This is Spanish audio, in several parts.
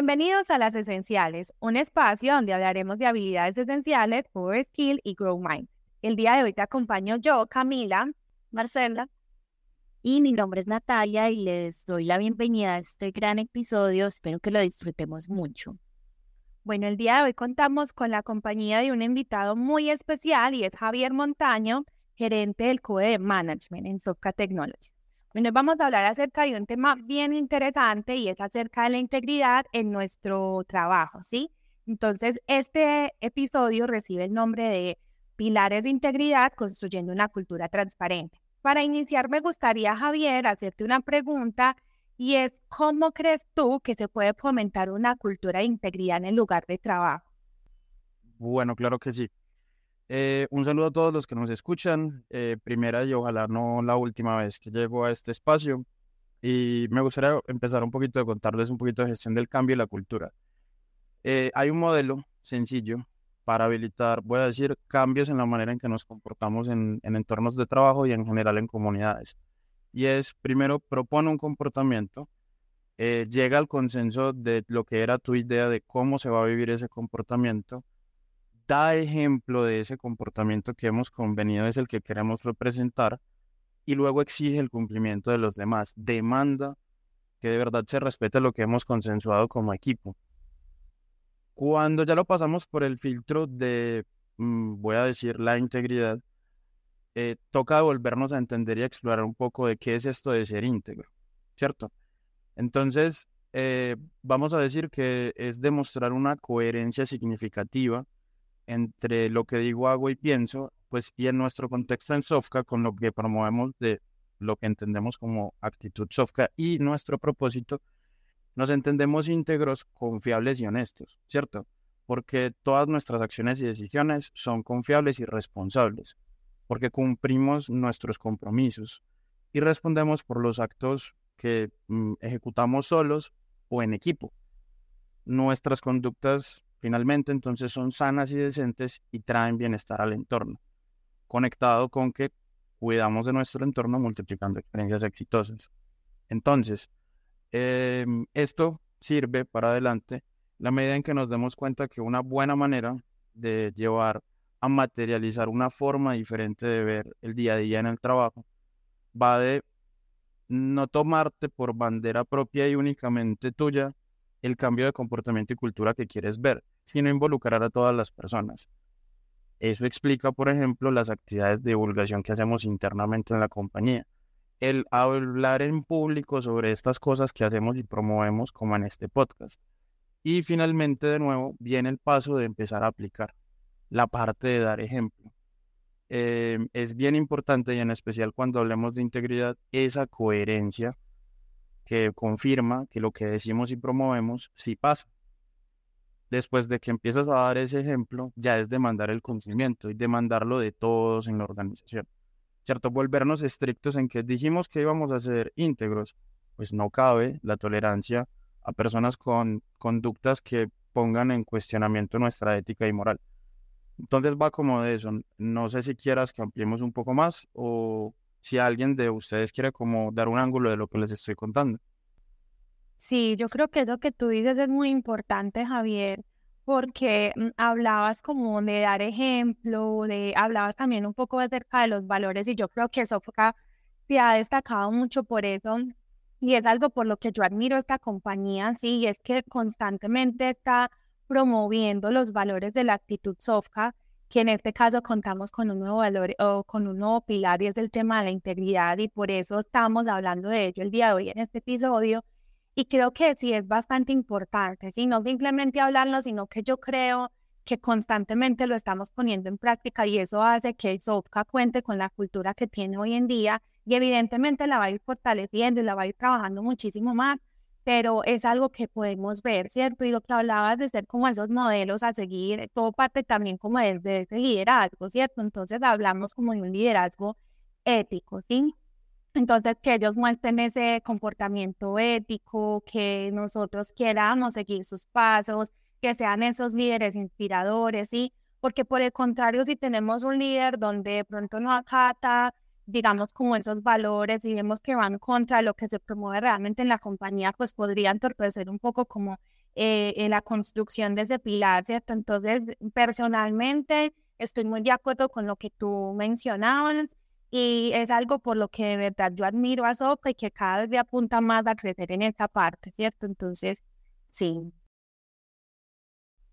Bienvenidos a Las Esenciales, un espacio donde hablaremos de habilidades esenciales, Power Skill y Grow Mind. El día de hoy te acompaño yo, Camila, Marcela, y mi nombre es Natalia y les doy la bienvenida a este gran episodio. Espero que lo disfrutemos mucho. Bueno, el día de hoy contamos con la compañía de un invitado muy especial y es Javier Montaño, gerente del CODE de Management en Sofca Technologies. Hoy nos vamos a hablar acerca de un tema bien interesante y es acerca de la integridad en nuestro trabajo, ¿sí? Entonces, este episodio recibe el nombre de Pilares de Integridad construyendo una cultura transparente. Para iniciar, me gustaría, Javier, hacerte una pregunta y es, ¿cómo crees tú que se puede fomentar una cultura de integridad en el lugar de trabajo? Bueno, claro que sí. Eh, un saludo a todos los que nos escuchan. Eh, primera y ojalá no la última vez que llego a este espacio. Y me gustaría empezar un poquito de contarles un poquito de gestión del cambio y la cultura. Eh, hay un modelo sencillo para habilitar, voy a decir, cambios en la manera en que nos comportamos en, en entornos de trabajo y en general en comunidades. Y es, primero, propone un comportamiento, llega al consenso de lo que era tu idea de cómo se va a vivir ese comportamiento da ejemplo de ese comportamiento que hemos convenido es el que queremos representar y luego exige el cumplimiento de los demás. Demanda que de verdad se respete lo que hemos consensuado como equipo. Cuando ya lo pasamos por el filtro de, mm, voy a decir, la integridad, eh, toca volvernos a entender y explorar un poco de qué es esto de ser íntegro, ¿cierto? Entonces, eh, vamos a decir que es demostrar una coherencia significativa entre lo que digo, hago y pienso, pues y en nuestro contexto en Sofka, con lo que promovemos de lo que entendemos como actitud Sofka y nuestro propósito, nos entendemos íntegros, confiables y honestos, ¿cierto? Porque todas nuestras acciones y decisiones son confiables y responsables, porque cumplimos nuestros compromisos y respondemos por los actos que mm, ejecutamos solos o en equipo. Nuestras conductas Finalmente, entonces son sanas y decentes y traen bienestar al entorno, conectado con que cuidamos de nuestro entorno multiplicando experiencias exitosas. Entonces, em, esto sirve para adelante la medida en que nos demos cuenta que una buena manera de llevar a materializar una forma diferente de ver el día a día en el trabajo va de no tomarte por bandera propia y únicamente tuya el cambio de comportamiento y cultura que quieres ver, sino involucrar a todas las personas. Eso explica, por ejemplo, las actividades de divulgación que hacemos internamente en la compañía. El hablar en público sobre estas cosas que hacemos y promovemos, como en este podcast. Y finalmente, de nuevo, viene el paso de empezar a aplicar la parte de dar ejemplo. Em, es bien importante y en especial cuando hablemos de integridad, esa coherencia que confirma que lo que decimos y promovemos sí pasa después de que empiezas a dar ese ejemplo, ya es demandar el cumplimiento y demandarlo de todos en la organización. ¿Cierto? Volvernos estrictos en que dijimos que íbamos a ser íntegros, pues no cabe la tolerancia a personas con conductas que pongan en cuestionamiento nuestra ética y moral. Entonces va como de eso. No sé si quieras que ampliemos un poco más o si alguien de ustedes quiere como dar un ángulo de lo que les estoy contando. Sí, yo creo que eso que tú dices es muy importante, Javier, porque mm, hablabas como de dar ejemplo, de hablabas también un poco acerca de los valores y yo creo que eso se ha destacado mucho por eso y es algo por lo que yo admiro esta compañía, sí, y es que constantemente está promoviendo los valores de la actitud Sofka, que en este caso contamos con un nuevo valor o con un nuevo pilar y es el tema de la integridad y por eso estamos hablando de ello el día de hoy en este episodio y creo que sí es bastante importante, ¿sí? no simplemente hablarlo, sino que yo creo que constantemente lo estamos poniendo en práctica y eso hace que Sofka cuente con la cultura que tiene hoy en día y evidentemente la va a ir fortaleciendo y la va a ir trabajando muchísimo más, pero es algo que podemos ver, ¿cierto? Y lo que hablabas de ser como esos modelos a seguir, todo parte también como de, ese liderazgo, ¿cierto? Entonces hablamos como de un liderazgo ético, ¿sí? Entonces, que ellos muestren ese comportamiento ético, que nosotros queramos seguir sus pasos, que sean esos líderes inspiradores, ¿sí? Porque por el contrario, si tenemos un líder donde de pronto no acata, digamos, como esos valores y vemos que van contra lo que se promueve realmente en la compañía, pues podría entorpecer un poco como eh, en la construcción de ese pilar, ¿cierto? Entonces, personalmente, estoy muy de acuerdo con lo que tú mencionabas y es algo por lo que de verdad yo admiro a Soca y que cada vez apunta más a crecer en esta parte, ¿cierto? Entonces, sí.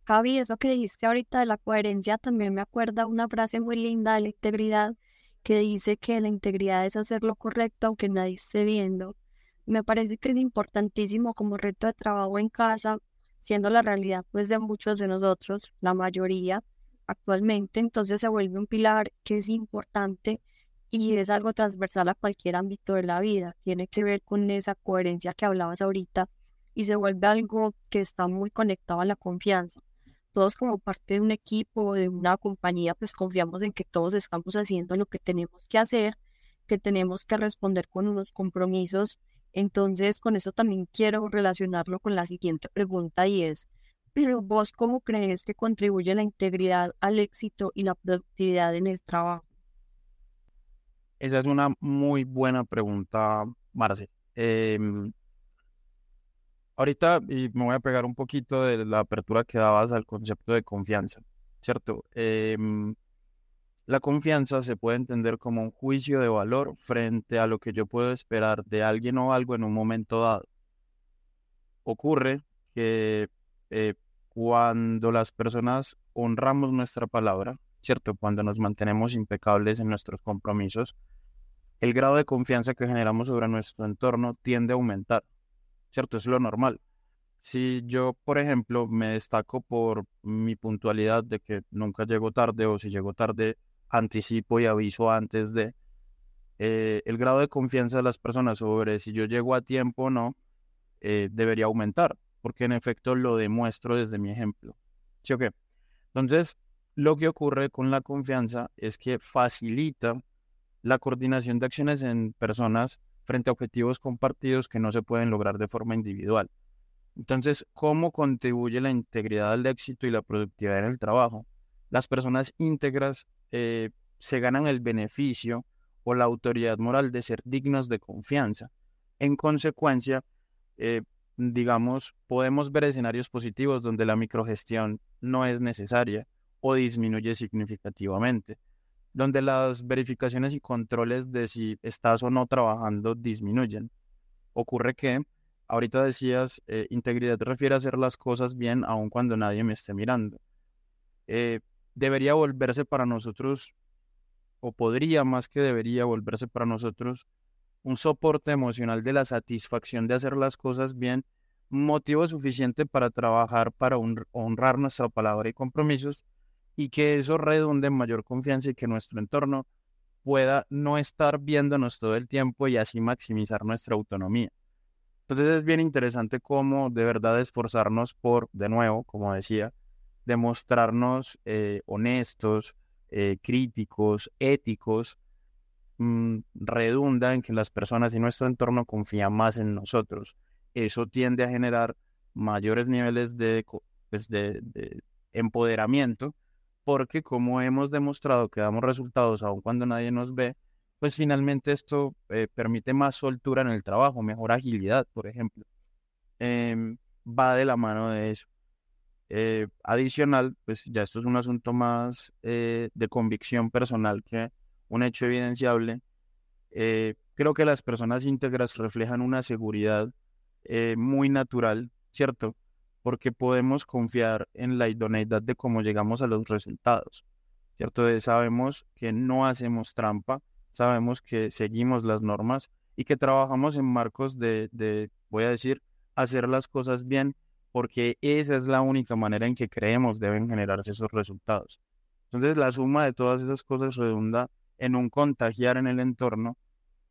Javi, eso que dijiste ahorita de la coherencia también me acuerda una frase muy linda de la integridad que dice que la integridad es hacer lo correcto aunque nadie esté viendo. Me parece que es importantísimo como reto de trabajo en casa, siendo la realidad pues de muchos de nosotros, la mayoría actualmente, entonces se vuelve un pilar que es importante y es algo transversal a cualquier ámbito de la vida. Tiene que ver con esa coherencia que hablabas ahorita y se vuelve algo que está muy conectado a la confianza. Todos como parte de un equipo, de una compañía, pues confiamos en que todos estamos haciendo lo que tenemos que hacer, que tenemos que responder con unos compromisos. Entonces, con eso también quiero relacionarlo con la siguiente pregunta y es, ¿pero vos cómo crees que contribuye la integridad al éxito y la productividad en el trabajo? Esa es una muy buena pregunta, Marce. Em, ahorita y me voy a pegar un poquito de la apertura que dabas al concepto de confianza, ¿cierto? Em, la confianza se puede entender como un juicio de valor frente a lo que yo puedo esperar de alguien o algo en un momento dado. Ocurre que eh, cuando las personas honramos nuestra palabra, ¿cierto? Cuando nos mantenemos impecables en nuestros compromisos, el grado de confianza que generamos sobre nuestro entorno tiende a aumentar, ¿cierto? Es lo normal. Si yo, por ejemplo, me destaco por mi puntualidad de que nunca llego tarde o si llego tarde, anticipo y aviso antes de, eh, el grado de confianza de las personas sobre si yo llego a tiempo o no, eh, debería aumentar, porque en efecto lo demuestro desde mi ejemplo. ¿Sí o qué? Entonces, lo que ocurre con la confianza es que facilita la coordinación de acciones en personas frente a objetivos compartidos que no se pueden lograr de forma individual. Entonces, ¿cómo contribuye la integridad al éxito y la productividad en el trabajo? Las personas íntegras eh, se ganan el beneficio o la autoridad moral de ser dignos de confianza. En consecuencia, eh, digamos, podemos ver escenarios positivos donde la microgestión no es necesaria o disminuye significativamente, donde las verificaciones y controles de si estás o no trabajando disminuyen. Ocurre que, ahorita decías, eh, integridad refiere a hacer las cosas bien aun cuando nadie me esté mirando. Eh, debería volverse para nosotros, o podría más que debería volverse para nosotros, un soporte emocional de la satisfacción de hacer las cosas bien, motivo suficiente para trabajar, para honrar nuestra palabra y compromisos, y que eso redunde en mayor confianza y que nuestro entorno pueda no estar viéndonos todo el tiempo y así maximizar nuestra autonomía. Entonces es bien interesante cómo de verdad esforzarnos por, de nuevo, como decía, demostrarnos eh, honestos, eh, críticos, éticos, mm, redunda en que las personas y nuestro entorno confían más en nosotros. Eso tiende a generar mayores niveles de, pues, de empoderamiento porque como hemos demostrado que damos resultados aun cuando nadie nos ve, pues finalmente esto eh, permite más soltura en el trabajo, mejor agilidad, por ejemplo. Em, va de la mano de eso. Eh, adicional, pues ya esto es un asunto más eh, de convicción personal que un hecho evidenciable. creo que las personas íntegras reflejan una seguridad muy natural, ¿cierto? Porque podemos confiar en la idoneidad de cómo llegamos a los resultados, ¿cierto? sabemos que no hacemos trampa, sabemos que seguimos las normas y que trabajamos en marcos de, de, voy a decir, hacer las cosas bien, porque esa es la única manera en que creemos deben generarse esos resultados. Entonces, la suma de todas esas cosas redunda en un contagiar en el entorno,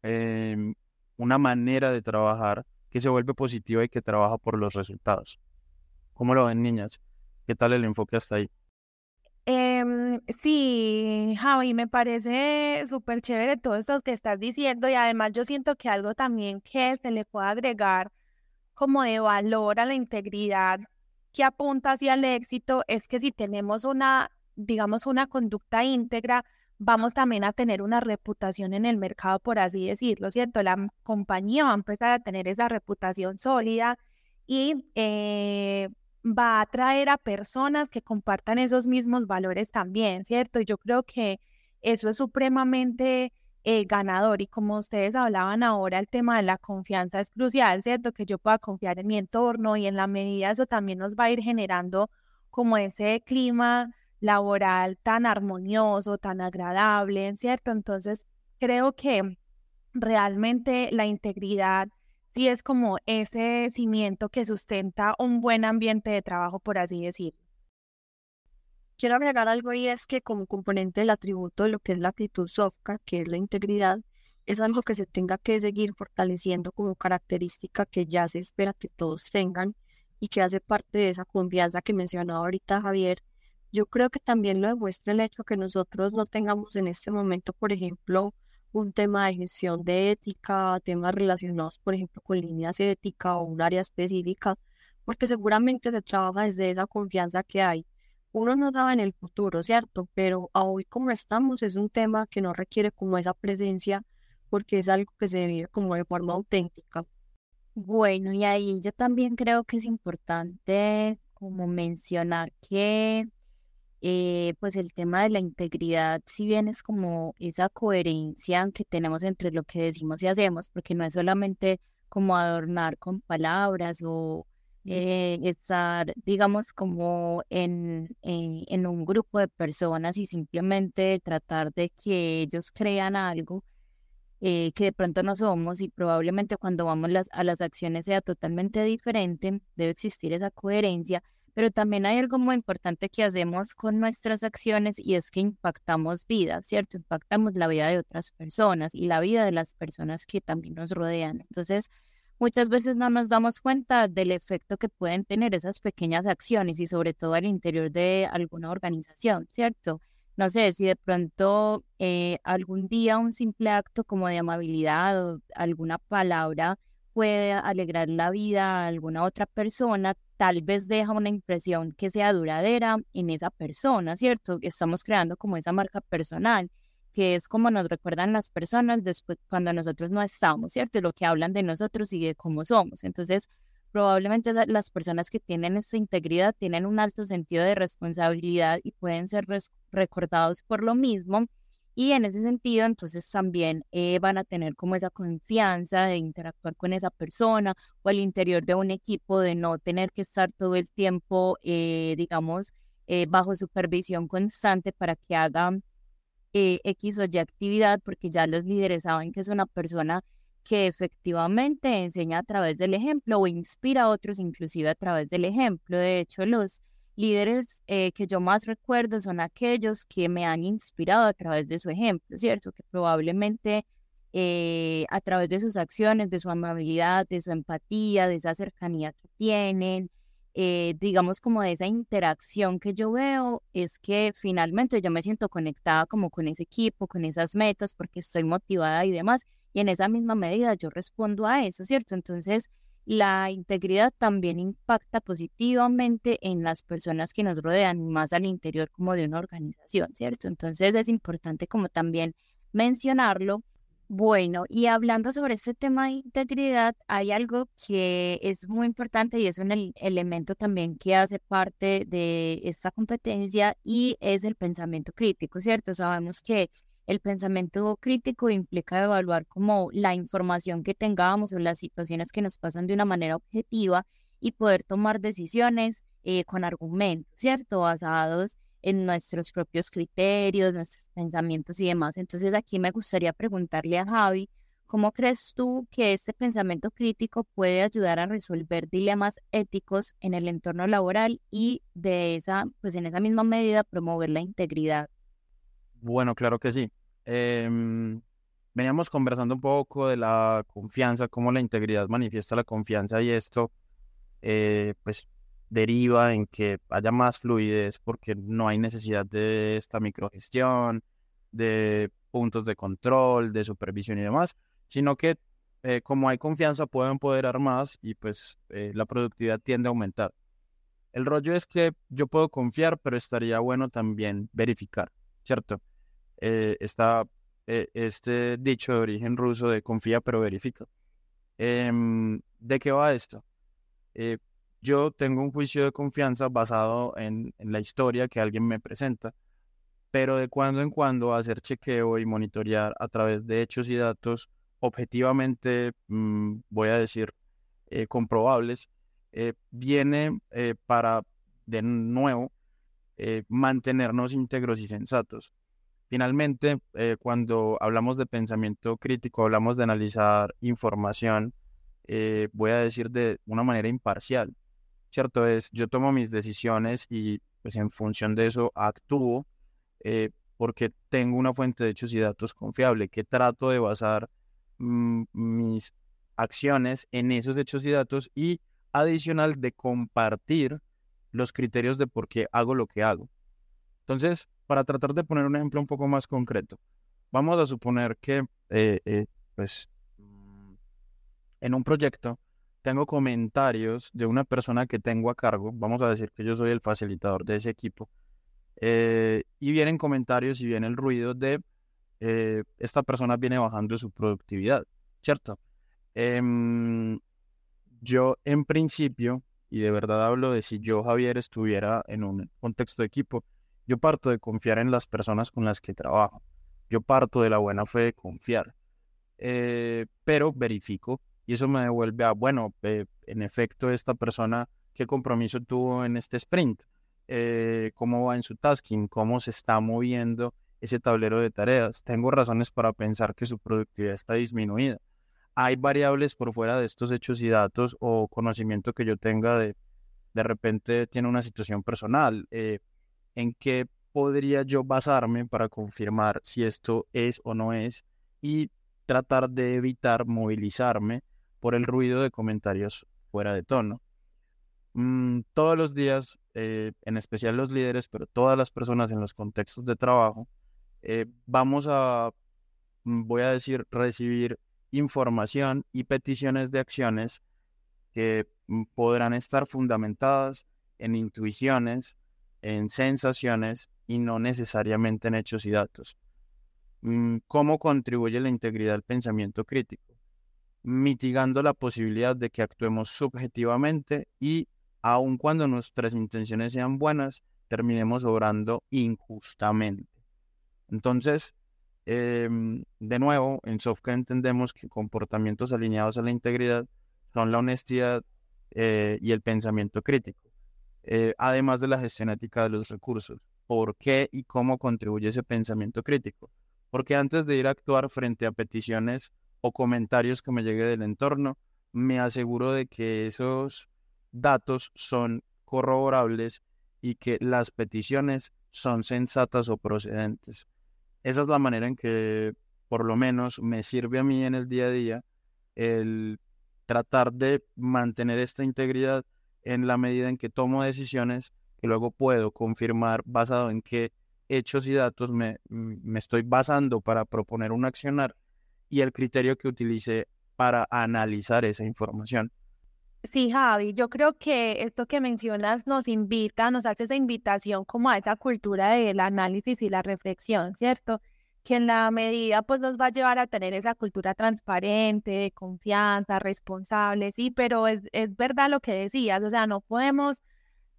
em, una manera de trabajar que se vuelve positiva y que trabaja por los resultados. ¿Cómo lo ven, niñas? ¿Qué tal el enfoque hasta ahí? Em, sí, Javi, me parece súper chévere todo esto que estás diciendo y además yo siento que algo también que se le puede agregar como de valor a la integridad que apunta hacia el éxito es que si tenemos una, digamos, una conducta íntegra, vamos también a tener una reputación en el mercado, por así decirlo, ¿cierto? La compañía va a empezar a tener esa reputación sólida y eh, va a atraer a personas que compartan esos mismos valores también, ¿cierto? Yo creo que eso es supremamente eh, ganador y como ustedes hablaban ahora, el tema de la confianza es crucial, ¿cierto? Que yo pueda confiar en mi entorno y en la medida eso también nos va a ir generando como ese clima laboral tan armonioso, tan agradable, ¿cierto? Entonces, creo que realmente la integridad sí es como ese cimiento que sustenta un buen ambiente de trabajo, por así decirlo. Quiero agregar algo y es que como componente del atributo de lo que es la actitud sofca, que es la integridad, es algo que se tenga que seguir fortaleciendo como característica que ya se espera que todos tengan y que hace parte de esa confianza que mencionaba ahorita Javier. Yo creo que también lo demuestra el hecho que nosotros no tengamos en este momento, por ejemplo, un tema de gestión de ética, temas relacionados, por ejemplo, con líneas éticas o un área específica, porque seguramente se trabaja desde esa confianza que hay uno no daba en el futuro, ¿cierto? Pero hoy como estamos es un tema que no requiere como esa presencia porque es algo que se vive como de forma auténtica. Bueno, y ahí yo también creo que es importante como mencionar que eh, pues el tema de la integridad, si bien es como esa coherencia que tenemos entre lo que decimos y hacemos, porque no es solamente como adornar con palabras o eh, estar, digamos, como en, eh, en un grupo de personas y simplemente tratar de que ellos crean algo eh, que de pronto no somos y probablemente cuando vamos las, a las acciones sea totalmente diferente, debe existir esa coherencia, pero también hay algo muy importante que hacemos con nuestras acciones y es que impactamos vidas, ¿cierto? Impactamos la vida de otras personas y la vida de las personas que también nos rodean. Entonces, muchas veces no nos damos cuenta del efecto que pueden tener esas pequeñas acciones y sobre todo al interior de alguna organización, ¿cierto? No sé si de pronto eh, algún día un simple acto como de amabilidad o alguna palabra puede alegrar la vida a alguna otra persona, tal vez deja una impresión que sea duradera en esa persona, ¿cierto? Estamos creando como esa marca personal que es como nos recuerdan las personas después cuando nosotros no estamos, ¿cierto? Lo que hablan de nosotros y de cómo somos. Entonces, probablemente las personas que tienen esta integridad tienen un alto sentido de responsabilidad y pueden ser recordados por lo mismo. Y en ese sentido, entonces también eh, van a tener como esa confianza de interactuar con esa persona o al interior de un equipo, de no tener que estar todo el tiempo, eh, digamos, eh, bajo supervisión constante para que hagan eh, X o Y actividad, porque ya los líderes saben que es una persona que efectivamente enseña a través del ejemplo o inspira a otros inclusive a través del ejemplo. De hecho, los líderes eh, que yo más recuerdo son aquellos que me han inspirado a través de su ejemplo, ¿cierto? Que probablemente eh, a través de sus acciones, de su amabilidad, de su empatía, de esa cercanía que tienen, eh, digamos, como de esa interacción que yo veo, es que finalmente yo me siento conectada como con ese equipo, con esas metas, porque estoy motivada y demás, y en esa misma medida yo respondo a eso, ¿cierto? Entonces, la integridad también impacta positivamente en las personas que nos rodean, más al interior como de una organización, ¿cierto? Entonces, es importante como también mencionarlo bueno, y hablando sobre este tema de integridad, hay algo que es muy importante y es un elemento también que hace parte de esta competencia y es el pensamiento crítico, ¿cierto? Sabemos que el pensamiento crítico implica evaluar como la información que tengamos o las situaciones que nos pasan de una manera objetiva y poder tomar decisiones eh, con argumentos, ¿cierto? Basados en nuestros propios criterios, nuestros pensamientos y demás. Entonces aquí me gustaría preguntarle a Javi, ¿cómo crees tú que este pensamiento crítico puede ayudar a resolver dilemas éticos en el entorno laboral y de esa, pues en esa misma medida promover la integridad? Bueno, claro que sí. Em, veníamos conversando un poco de la confianza, cómo la integridad manifiesta la confianza y esto, eh, pues deriva en que haya más fluidez porque no hay necesidad de esta microgestión, de puntos de control, de supervisión y demás, sino que eh, como hay confianza pueden empoderar más y pues eh, la productividad tiende a aumentar. El rollo es que yo puedo confiar, pero estaría bueno también verificar, ¿cierto? Eh, está este dicho de origen ruso de confía pero verifica. Em, ¿De qué va esto? eh, yo tengo un juicio de confianza basado en, la historia que alguien me presenta, pero de cuando en cuando hacer chequeo y monitorear a través de hechos y datos objetivamente, mm, voy a decir, eh, comprobables, eh, viene para, de nuevo, mantenernos íntegros y sensatos. Finalmente, cuando hablamos de pensamiento crítico, hablamos de analizar información, voy a decir de una manera imparcial. ¿cierto? Es, yo tomo mis decisiones y pues en función de eso actúo eh, porque tengo una fuente de hechos y datos confiable que trato de basar mm, mis acciones en esos hechos y datos y adicional de compartir los criterios de por qué hago lo que hago. Entonces, para tratar de poner un ejemplo un poco más concreto, vamos a suponer que, eh, eh, pues, mm, en un proyecto tengo comentarios de una persona que tengo a cargo, vamos a decir que yo soy el facilitador de ese equipo, eh, y vienen comentarios y viene el ruido de esta persona viene bajando su productividad, ¿cierto? Em, yo en principio, y de verdad hablo de si yo, Javier, estuviera en un contexto de equipo, yo parto de confiar en las personas con las que trabajo, yo parto de la buena fe de confiar, eh, pero verifico y eso me devuelve a, bueno, en efecto, esta persona, ¿qué compromiso tuvo en este sprint? Eh, ¿Cómo va en su tasking? ¿Cómo se está moviendo ese tablero de tareas? Tengo razones para pensar que su productividad está disminuida. Hay variables por fuera de estos hechos y datos o conocimiento que yo tenga de, de repente tiene una situación personal. Eh, ¿En qué podría yo basarme para confirmar si esto es o no es? Y tratar de evitar movilizarme por el ruido de comentarios fuera de tono. Mm, todos los días, eh, en especial los líderes, pero todas las personas en los contextos de trabajo, eh, vamos a, mm, voy a decir, recibir información y peticiones de acciones que mm, podrán estar fundamentadas en intuiciones, en sensaciones y no necesariamente en hechos y datos. ¿Cómo contribuye la integridad al pensamiento crítico? mitigando la posibilidad de que actuemos subjetivamente y aun cuando nuestras intenciones sean buenas, terminemos obrando injustamente. Entonces, em, de nuevo, en software entendemos que comportamientos alineados a la integridad son la honestidad eh, y el pensamiento crítico, eh, además de la gestión ética de los recursos. ¿Por qué y cómo contribuye ese pensamiento crítico? Porque antes de ir a actuar frente a peticiones o comentarios que me llegue del entorno, me aseguro de que esos datos son corroborables y que las peticiones son sensatas o procedentes. Esa es la manera en que por lo menos me sirve a mí en el día a día el tratar de mantener esta integridad en la medida en que tomo decisiones que luego puedo confirmar basado en qué hechos y datos me, me estoy basando para proponer un accionar y el criterio que utilice para analizar esa información. Sí, Javi, yo creo que esto que mencionas nos invita, nos hace esa invitación como a esa cultura del análisis y la reflexión, ¿cierto? Que en la medida pues nos va a llevar a tener esa cultura transparente, de confianza, responsable, sí, pero es, es verdad lo que decías, o sea, no podemos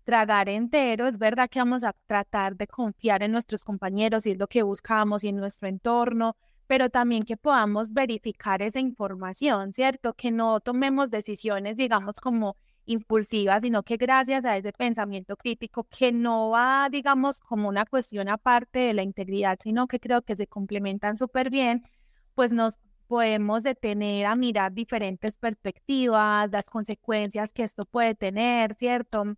tragar entero, es verdad que vamos a tratar de confiar en nuestros compañeros y es lo que buscamos y en nuestro entorno, pero también que podamos verificar esa información, ¿cierto? Que no tomemos decisiones, digamos, como impulsivas, sino que gracias a ese pensamiento crítico que no va, digamos, como una cuestión aparte de la integridad, sino que creo que se complementan súper bien, pues nos podemos detener a mirar diferentes perspectivas, las consecuencias que esto puede tener, ¿cierto?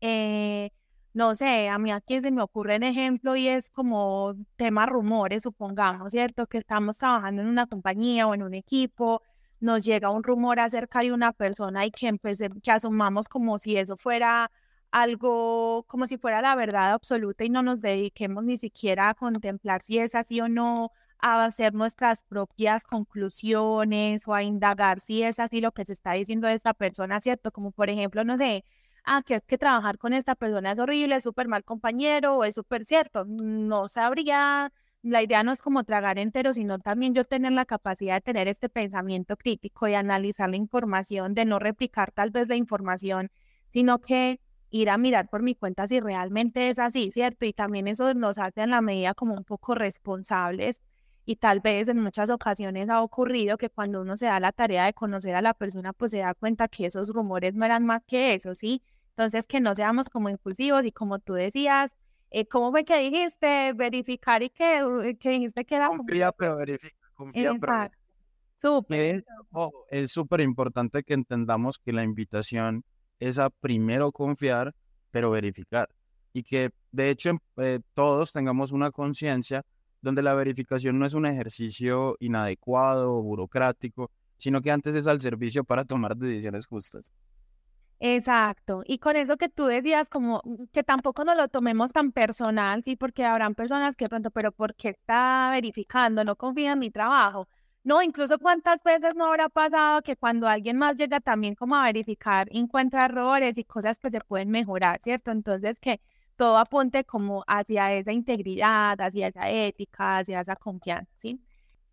Eh, no sé, a mí aquí se me ocurre un ejemplo y es como tema rumores, supongamos, ¿cierto? Que estamos trabajando en una compañía o en un equipo, nos llega un rumor acerca de una persona y que, que asumamos como si eso fuera algo, como si fuera la verdad absoluta y no nos dediquemos ni siquiera a contemplar si es así o no, a hacer nuestras propias conclusiones o a indagar si es así lo que se está diciendo de esa persona, ¿cierto? Como por ejemplo, no sé, ah, que es que trabajar con esta persona es horrible, es súper mal compañero o es súper cierto. No sabría la idea no es como tragar entero, sino también yo tener la capacidad de tener este pensamiento crítico y analizar la información, de no replicar tal vez la información, sino que ir a mirar por mi cuenta si realmente es así, ¿cierto? Y también eso nos hace en la medida como un poco responsables y tal vez en muchas ocasiones ha ocurrido que cuando uno se da la tarea de conocer a la persona, pues se da cuenta que esos rumores no eran más que eso, ¿sí? Entonces, que no seamos como impulsivos y como tú decías, eh, ¿cómo fue que dijiste? Verificar y que, que dijiste que era... Confía, pero verifica. Confía, pero... Súper. Es súper importante que entendamos que la invitación es a primero confiar, pero verificar. Y que de hecho eh, todos tengamos una conciencia donde la verificación no es un ejercicio inadecuado o burocrático, sino que antes es al servicio para tomar decisiones justas. Exacto. Y con eso que tú decías, como mm, que tampoco nos lo tomemos tan personal, sí, porque habrán personas que pronto, pero ¿por qué está verificando? No confía en mi trabajo. No, incluso cuántas veces no habrá pasado que cuando alguien más llega también como a verificar, encuentra errores y cosas que se pueden mejorar, ¿cierto? Entonces que todo apunte como hacia esa integridad, hacia esa ética, hacia esa confianza, ¿sí?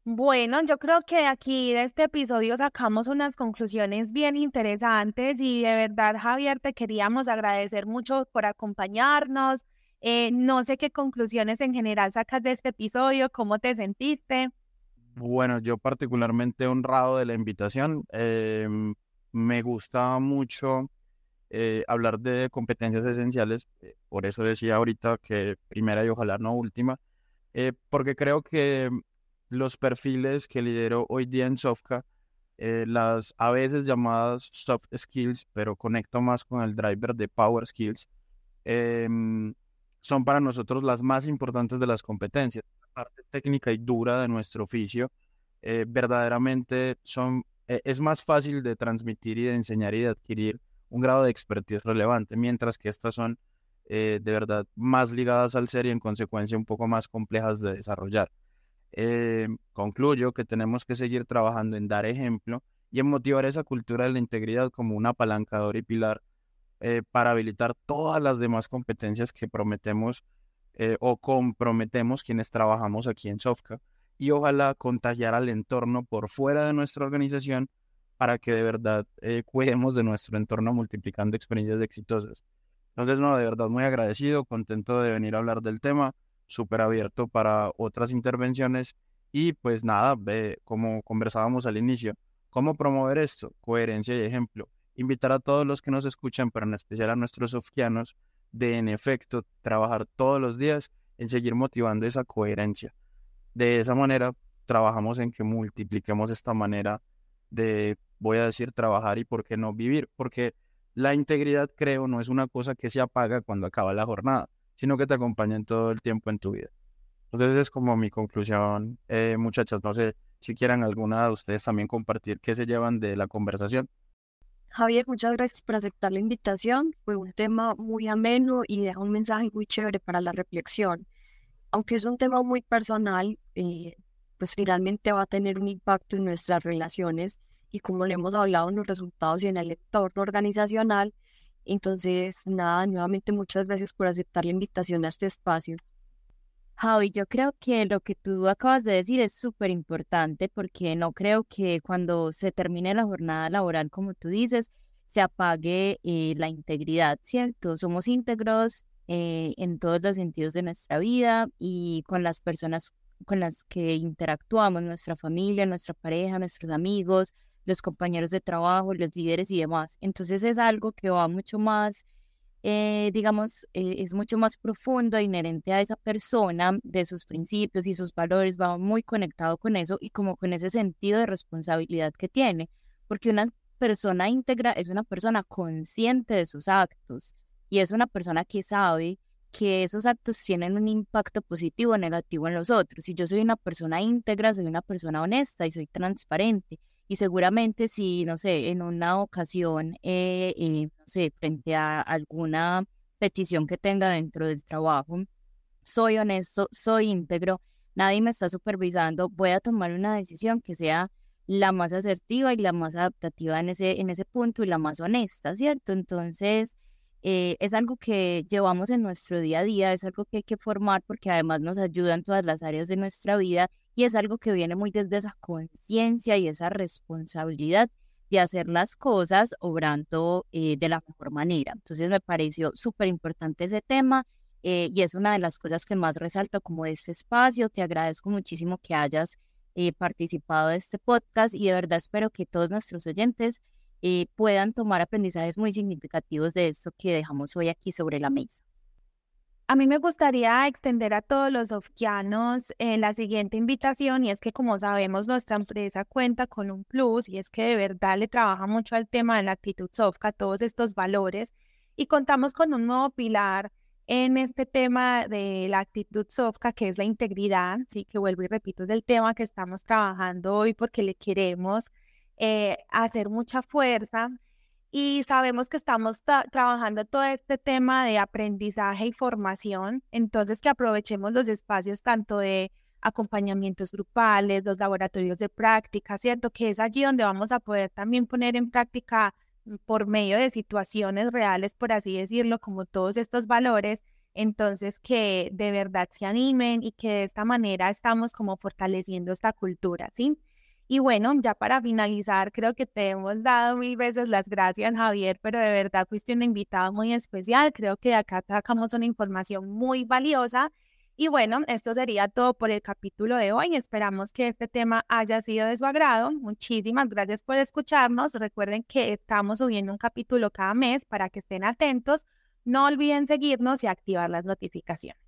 Bueno, yo creo que aquí de este episodio sacamos unas conclusiones bien interesantes y de verdad, Javier, te queríamos agradecer mucho por acompañarnos. Eh, no sé qué conclusiones en general sacas de este episodio, cómo te sentiste. Bueno, yo particularmente honrado de la invitación. Em, me gusta mucho eh, hablar de competencias esenciales, eh, por eso decía ahorita que primera y ojalá no última, porque creo que los perfiles que lidero hoy día en Sofka, las a veces llamadas soft skills, pero conecto más con el driver de power skills, em, son para nosotros las más importantes de las competencias. La parte técnica y dura de nuestro oficio verdaderamente son, es más fácil de transmitir y de enseñar y de adquirir un grado de expertise relevante, mientras que estas son eh, de verdad más ligadas al ser y en consecuencia un poco más complejas de desarrollar. Eh, concluyo que tenemos que seguir trabajando en dar ejemplo y en motivar esa cultura de la integridad como un apalancador y pilar eh, para habilitar todas las demás competencias que prometemos o comprometemos quienes trabajamos aquí en Sofka y ojalá contagiar al entorno por fuera de nuestra organización para que de verdad eh, cuidemos de nuestro entorno multiplicando experiencias exitosas. Entonces, no, de verdad muy agradecido, contento de venir a hablar del tema, súper abierto para otras intervenciones y pues nada, ve, como conversábamos al inicio, ¿cómo promover esto? Coherencia y ejemplo. Invitar a todos los que nos escuchan, pero en especial a nuestros sofianos, de en efecto trabajar todos los días en seguir motivando esa coherencia. De esa manera, trabajamos en que multipliquemos esta manera de voy a decir trabajar y por qué no vivir, porque la integridad, creo, no es una cosa que se apaga cuando acaba la jornada, sino que te acompaña en todo el tiempo en tu vida. Entonces es como mi conclusión, eh, muchachas, no sé si quieran alguna de ustedes también compartir qué se llevan de la conversación. Javier, muchas gracias por aceptar la invitación. Fue un tema muy ameno y deja un mensaje muy chévere para la reflexión. Aunque es un tema muy personal, eh, pues finalmente va a tener un impacto en nuestras relaciones y como le hemos hablado en los resultados y en el entorno organizacional. Entonces, nada, nuevamente muchas gracias por aceptar la invitación a este espacio. Javi, yo creo que lo que tú acabas de decir es súper importante porque no creo que cuando se termine la jornada laboral, como tú dices, se apague eh, la integridad, ¿cierto? Somos íntegros eh, en todos los sentidos de nuestra vida y con las personas con las que interactuamos, nuestra familia, nuestra pareja, nuestros amigos, los compañeros de trabajo, los líderes y demás. Entonces es algo que va mucho más, eh, digamos, eh, es mucho más profundo, inherente a esa persona, de sus principios y sus valores, va muy conectado con eso y como con ese sentido de responsabilidad que tiene, porque una persona íntegra es una persona consciente de sus actos y es una persona que sabe que esos actos tienen un impacto positivo o negativo en los otros. Si yo soy una persona íntegra, soy una persona honesta y soy transparente y seguramente si, no sé, en una ocasión, eh, eh, no sé, frente a alguna petición que tenga dentro del trabajo, soy honesto, soy íntegro, nadie me está supervisando, voy a tomar una decisión que sea la más asertiva y la más adaptativa en ese, en ese punto y la más honesta, ¿cierto? Entonces, eh, es algo que llevamos en nuestro día a día, es algo que hay que formar porque además nos ayuda en todas las áreas de nuestra vida y es algo que viene muy desde esa conciencia y esa responsabilidad de hacer las cosas obrando eh, de la mejor manera. Entonces me pareció súper importante ese tema eh, y es una de las cosas que más resalto como de este espacio. Te agradezco muchísimo que hayas participado de este podcast y de verdad espero que todos nuestros oyentes eh, puedan tomar aprendizajes muy significativos de esto que dejamos hoy aquí sobre la mesa. A mí me gustaría extender a todos los sofquianos eh, la siguiente invitación y es que como sabemos nuestra empresa cuenta con un plus y es que de verdad le trabaja mucho al tema de la actitud sofca, todos estos valores y contamos con un nuevo pilar en este tema de la actitud sofca que es la integridad, sí que vuelvo y repito es el tema que estamos trabajando hoy porque le queremos eh, hacer mucha fuerza y sabemos que estamos trabajando todo este tema de aprendizaje y formación, entonces que aprovechemos los espacios tanto de acompañamientos grupales, los laboratorios de práctica, ¿cierto? Que es allí donde vamos a poder también poner en práctica mm, por medio de situaciones reales, por así decirlo, como todos estos valores, entonces que de verdad se animen y que de esta manera estamos como fortaleciendo esta cultura, ¿sí? Y bueno, ya para finalizar, creo que te hemos dado mil veces las gracias, Javier, pero de verdad fuiste un invitado muy especial. Creo que acá sacamos una información muy valiosa. Y bueno, esto sería todo por el capítulo de hoy. Esperamos que este tema haya sido de su agrado. Muchísimas gracias por escucharnos. Recuerden que estamos subiendo un capítulo cada mes para que estén atentos. No olviden seguirnos y activar las notificaciones.